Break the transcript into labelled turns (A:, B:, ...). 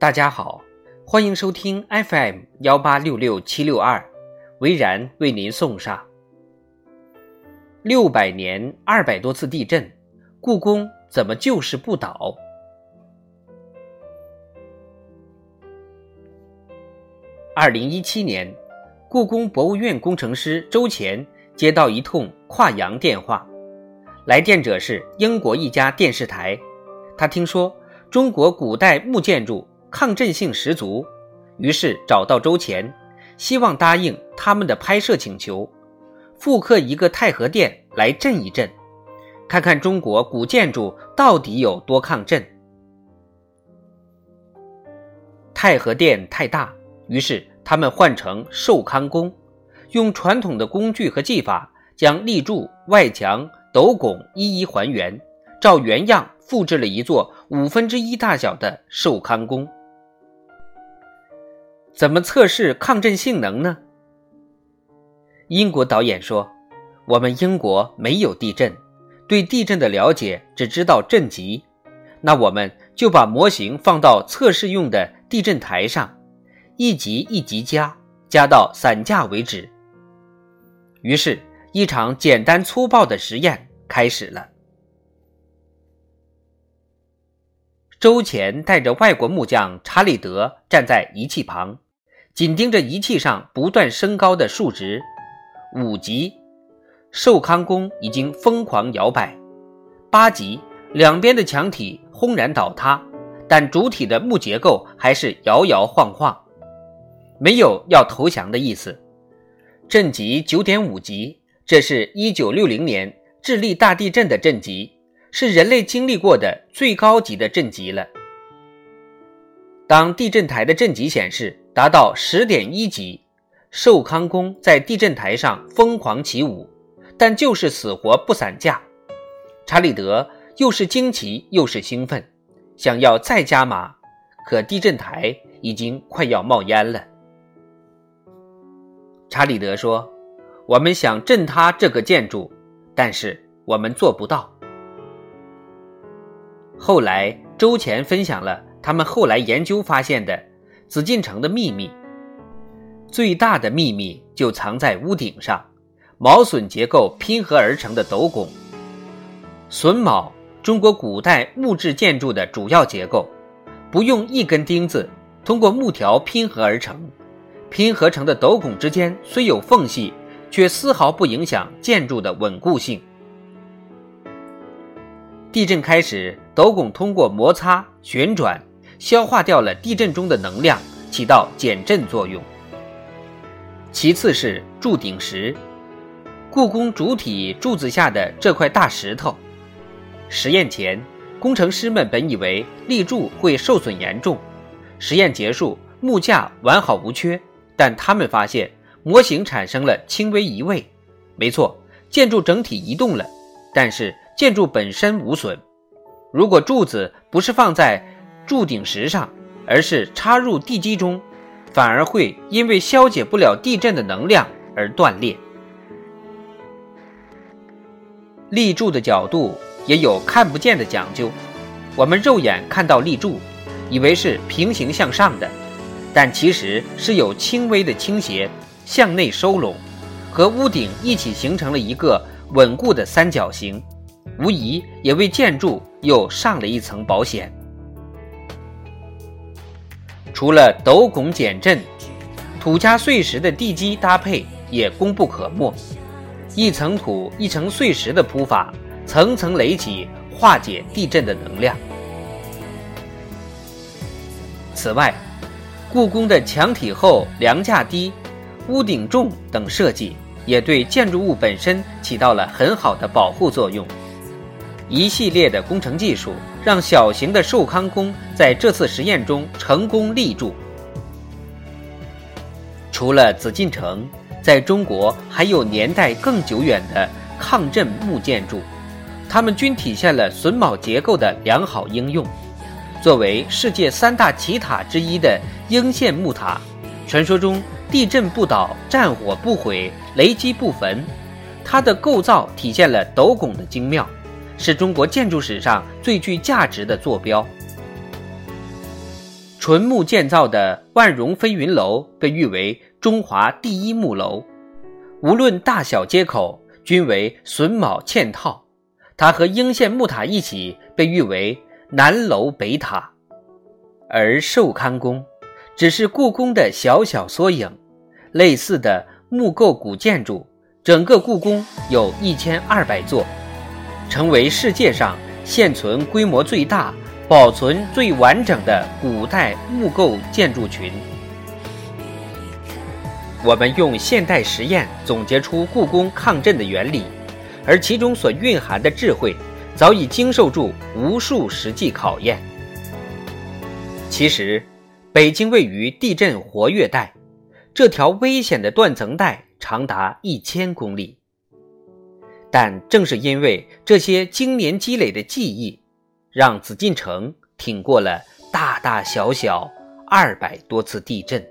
A: 大家好，欢迎收听 FM 幺八六六七六二，维然为您送上。六百年二百多次地震，故宫怎么就是不倒？二零一七年，故宫博物院工程师周乾接到一通跨洋电话，来电者是英国一家电视台。他听说中国古代木建筑抗震性十足，于是找到周乾，希望答应他们的拍摄请求，复刻一个太和殿来震一震，看看中国古建筑到底有多抗震。太和殿太大，于是他们换成寿康宫，用传统的工具和技法，将立柱、外墙、斗拱一一还原，照原样。复制了一座五分之一大小的寿康宫，怎么测试抗震性能呢？英国导演说：“我们英国没有地震，对地震的了解只知道震级，那我们就把模型放到测试用的地震台上，一级一级加，加到散架为止。”于是，一场简单粗暴的实验开始了。周乾带着外国木匠查理德站在仪器旁，紧盯着仪器上不断升高的数值。五级，寿康宫已经疯狂摇摆；八级，两边的墙体轰然倒塌，但主体的木结构还是摇摇晃晃，没有要投降的意思。震级九点五级，这是一九六零年智利大地震的震级。是人类经历过的最高级的震级了。当地震台的震级显示达到十点一级，寿康宫在地震台上疯狂起舞，但就是死活不散架。查理德又是惊奇又是兴奋，想要再加码，可地震台已经快要冒烟了。查理德说：“我们想震塌这个建筑，但是我们做不到。”后来，周乾分享了他们后来研究发现的紫禁城的秘密。最大的秘密就藏在屋顶上，毛榫结构拼合而成的斗拱。榫卯，中国古代木质建筑的主要结构，不用一根钉子，通过木条拼合而成。拼合成的斗拱之间虽有缝隙，却丝毫不影响建筑的稳固性。地震开始，斗拱通过摩擦旋转，消化掉了地震中的能量，起到减震作用。其次是柱顶石，故宫主体柱子下的这块大石头。实验前，工程师们本以为立柱会受损严重。实验结束，木架完好无缺，但他们发现模型产生了轻微移位。没错，建筑整体移动了，但是。建筑本身无损，如果柱子不是放在柱顶石上，而是插入地基中，反而会因为消解不了地震的能量而断裂。立柱的角度也有看不见的讲究，我们肉眼看到立柱，以为是平行向上的，但其实是有轻微的倾斜，向内收拢，和屋顶一起形成了一个稳固的三角形。无疑也为建筑又上了一层保险。除了斗拱减震，土加碎石的地基搭配也功不可没。一层土一层碎石的铺法，层层垒起，化解地震的能量。此外，故宫的墙体厚、梁架低、屋顶重等设计，也对建筑物本身起到了很好的保护作用。一系列的工程技术让小型的寿康宫在这次实验中成功立住。除了紫禁城，在中国还有年代更久远的抗震木建筑，它们均体现了榫卯结构的良好应用。作为世界三大奇塔之一的应县木塔，传说中地震不倒、战火不毁、雷击不焚，它的构造体现了斗拱的精妙。是中国建筑史上最具价值的坐标。纯木建造的万荣飞云楼被誉为中华第一木楼，无论大小接口均为榫卯嵌套。它和应县木塔一起被誉为南楼北塔，而寿康宫只是故宫的小小缩影。类似的木构古建筑，整个故宫有一千二百座，成为世界上现存规模最大。保存最完整的古代木构建筑群。我们用现代实验总结出故宫抗震的原理，而其中所蕴含的智慧早已经受住无数实际考验。其实，北京位于地震活跃带，这条危险的断层带长达一千公里。但正是因为这些经年积累的记忆。让紫禁城挺过了大大小小二百多次地震。